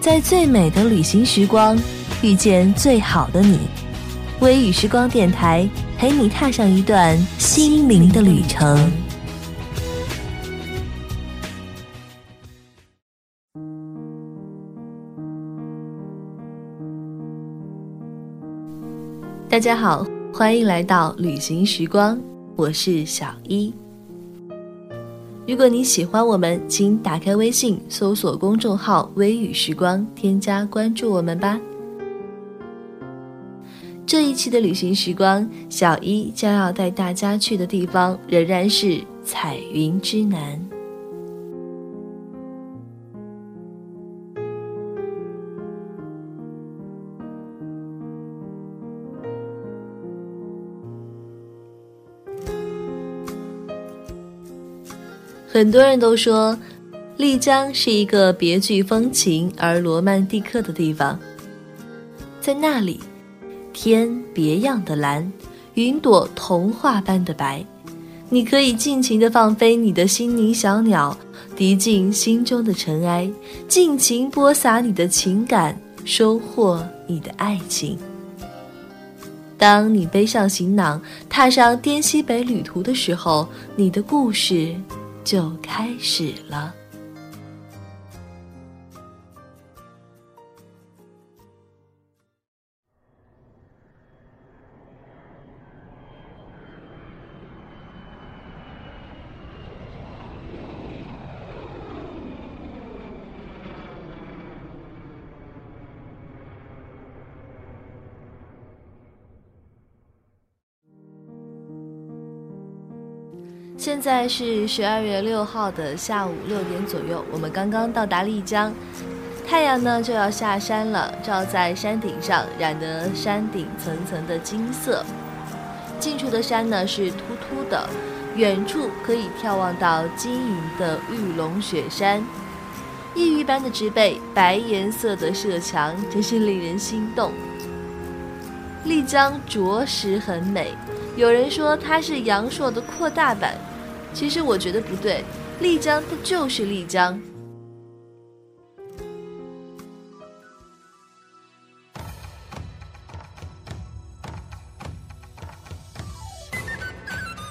在最美的旅行时光，遇见最好的你。微雨时光电台陪你踏上一段心灵的旅程。大家好，欢迎来到旅行时光，我是小一。如果你喜欢我们，请打开微信搜索公众号“微雨时光”，添加关注我们吧。这一期的旅行时光，小一将要带大家去的地方仍然是彩云之南。很多人都说，丽江是一个别具风情而罗曼蒂克的地方。在那里，天别样的蓝，云朵童话般的白，你可以尽情的放飞你的心灵小鸟，涤尽心中的尘埃，尽情播撒你的情感，收获你的爱情。当你背上行囊，踏上滇西北旅途的时候，你的故事。就开始了。现在是十二月六号的下午六点左右，我们刚刚到达丽江，太阳呢就要下山了，照在山顶上，染得山顶层层的金色。近处的山呢是秃秃的，远处可以眺望到晶莹的玉龙雪山，异域般的植被，白颜色的社墙，真是令人心动。丽江着实很美，有人说它是阳朔的扩大版。其实我觉得不对，丽江它就是丽江。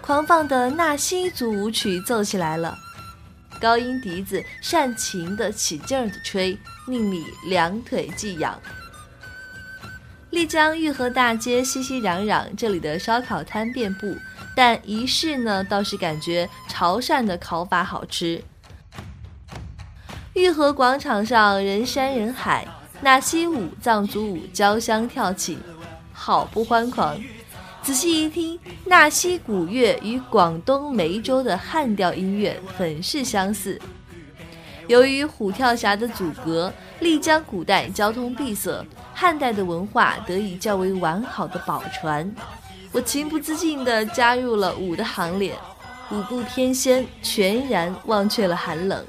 狂放的纳西族舞曲奏起来了，高音笛子煽情的起劲儿的吹，令你两腿既痒。丽江玉河大街熙熙攘攘，这里的烧烤摊遍布。但一试呢，倒是感觉潮汕的烤法好吃。玉河广场上人山人海，纳西舞、藏族舞交相跳起，好不欢狂。仔细一听，纳西古乐与广东梅州的汉调音乐很是相似。由于虎跳峡的阻隔，丽江古代交通闭塞，汉代的文化得以较为完好的保传。我情不自禁地加入了舞的行列，舞步翩跹，全然忘却了寒冷。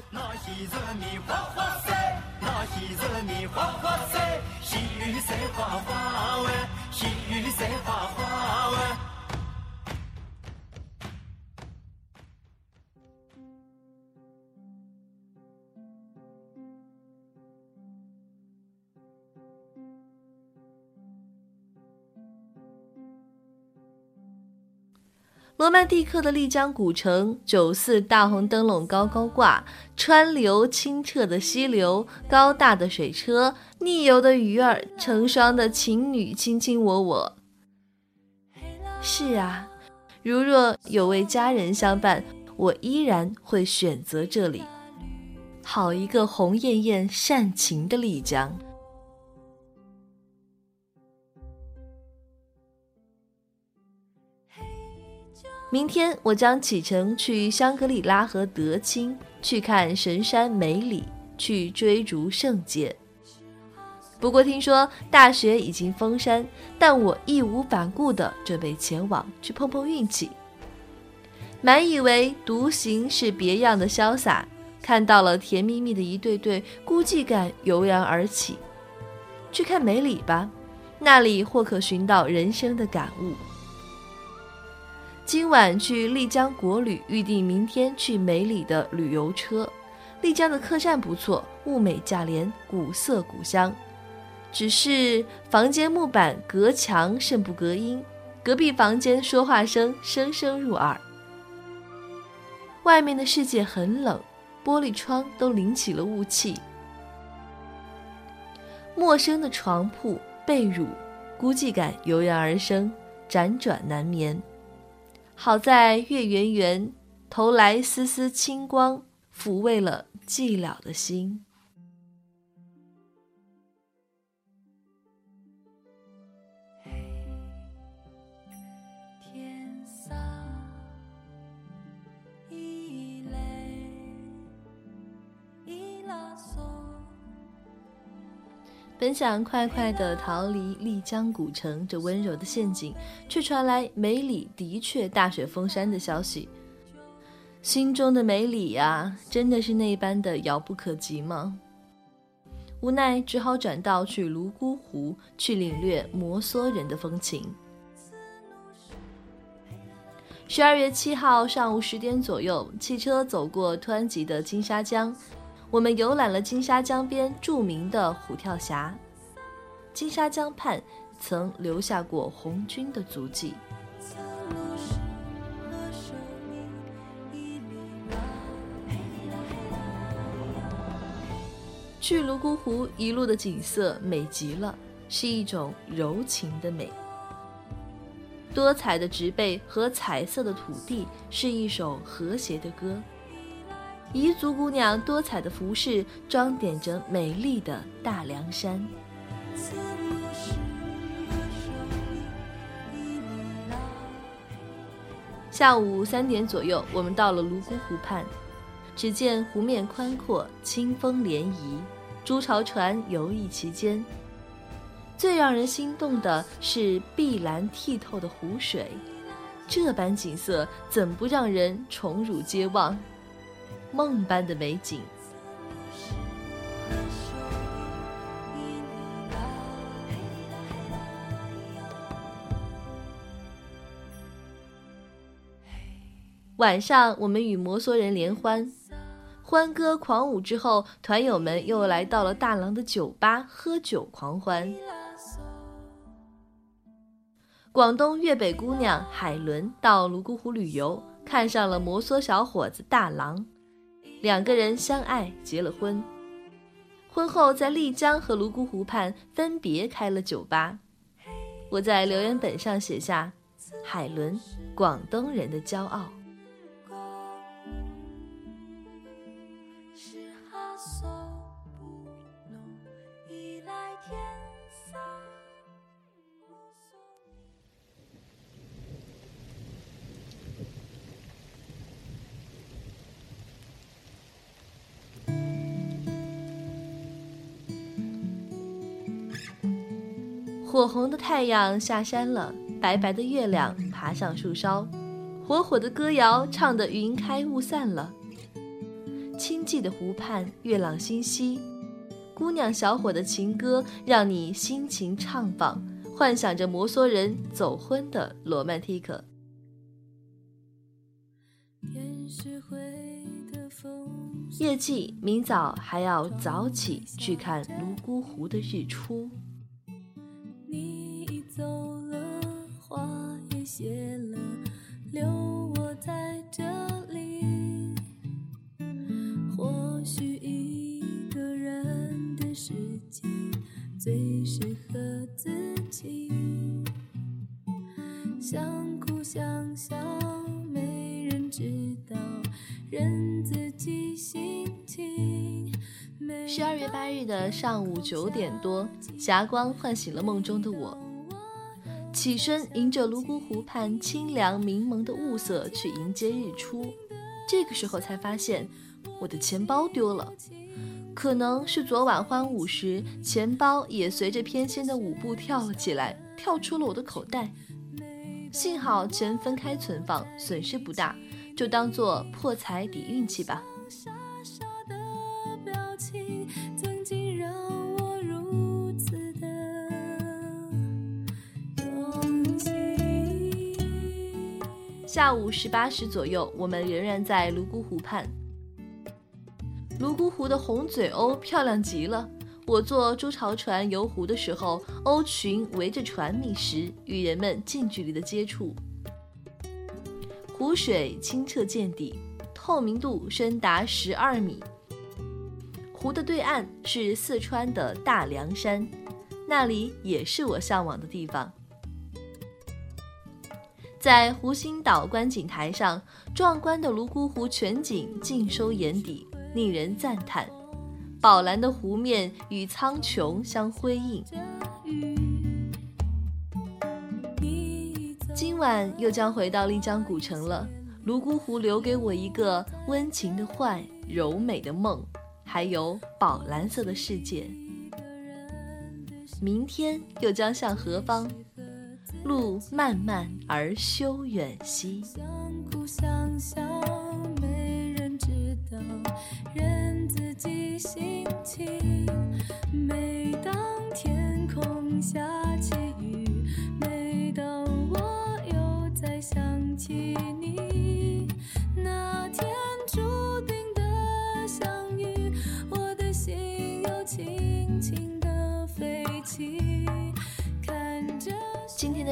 罗曼蒂克的丽江古城，九四大红灯笼高高挂，川流清澈的溪流，高大的水车，逆游的鱼儿，成双的情侣卿卿我我。是啊，如若有位佳人相伴，我依然会选择这里。好一个红艳艳、煽情的丽江。明天我将启程去香格里拉和德清，去看神山梅里，去追逐圣洁。不过听说大雪已经封山，但我义无反顾地准备前往去碰碰运气。满以为独行是别样的潇洒，看到了甜蜜蜜的一对对，孤寂感油然而起。去看梅里吧，那里或可寻到人生的感悟。今晚去丽江国旅，预定明天去梅里的旅游车。丽江的客栈不错，物美价廉，古色古香。只是房间木板隔墙甚不隔音，隔壁房间说话声声声入耳。外面的世界很冷，玻璃窗都淋起了雾气。陌生的床铺被褥，孤寂感油然而生，辗转难眠。好在月圆圆，投来丝丝清光，抚慰了寂寥的心。本想快快地逃离丽江古城这温柔的陷阱，却传来梅里的确大雪封山的消息。心中的梅里呀，真的是那般的遥不可及吗？无奈只好转道去泸沽湖，去领略摩梭人的风情。十二月七号上午十点左右，汽车走过湍急的金沙江。我们游览了金沙江边著名的虎跳峡，金沙江畔曾留下过红军的足迹。去泸沽湖一路的景色美极了，是一种柔情的美。多彩的植被和彩色的土地是一首和谐的歌。彝族姑娘多彩的服饰装点着美丽的大凉山。下午三点左右，我们到了泸沽湖畔，只见湖面宽阔，清风涟漪，朱潮船游弋其间。最让人心动的是碧蓝剔透的湖水，这般景色怎不让人宠辱皆忘？梦般的美景。晚上，我们与摩梭人联欢，欢歌狂舞之后，团友们又来到了大郎的酒吧喝酒狂欢。广东粤北姑娘海伦到泸沽湖旅游，看上了摩梭小伙子大郎。两个人相爱，结了婚。婚后在丽江和泸沽湖畔分别开了酒吧。我在留言本上写下：“海伦，广东人的骄傲。”火红的太阳下山了，白白的月亮爬上树梢，火火的歌谣唱得云开雾散了。清寂的湖畔，月朗星稀，姑娘小伙的情歌让你心情畅放，幻想着摩梭人走婚的罗曼蒂克。夜季，明早还要早起去看泸沽湖的日出。你走了，花也谢了，留我在这里。或许一个人的世界最适合自己。想哭想笑，没人知道，任自己。十二月八日的上午九点多，霞光唤醒了梦中的我。起身，迎着泸沽湖畔清凉明蒙的雾色去迎接日出。这个时候才发现，我的钱包丢了。可能是昨晚欢舞时，钱包也随着翩跹的舞步跳了起来，跳出了我的口袋。幸好钱分开存放，损失不大，就当做破财抵运气吧。下午十八时左右，我们仍然在泸沽湖畔。泸沽湖的红嘴鸥漂亮极了。我坐朱巢船游湖的时候，鸥群围着船觅食，与人们近距离的接触。湖水清澈见底，透明度深达十二米。湖的对岸是四川的大凉山，那里也是我向往的地方。在湖心岛观景台上，壮观的泸沽湖全景尽收眼底，令人赞叹。宝蓝的湖面与苍穹相辉映。今晚又将回到丽江古城了。泸沽湖留给我一个温情的幻、柔美的梦，还有宝蓝色的世界。明天又将向何方？路漫漫而修远兮，想哭想笑没人知道，任自己心情。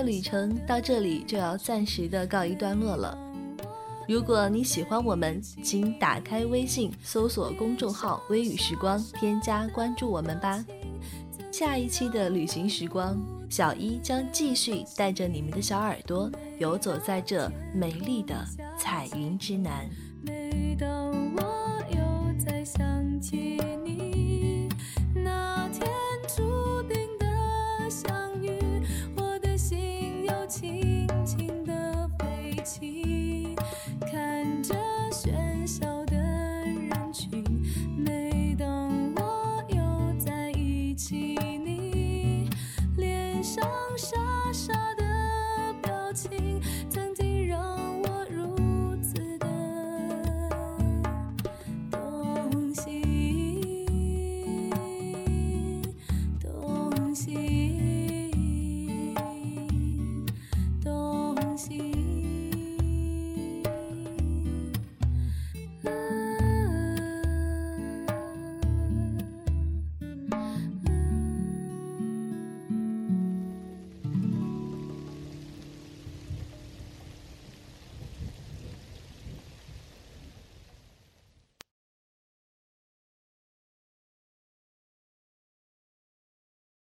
旅程到这里就要暂时的告一段落了。如果你喜欢我们，请打开微信，搜索公众号“微雨时光”，添加关注我们吧。下一期的旅行时光，小一将继续带着你们的小耳朵游走在这美丽的彩云之南。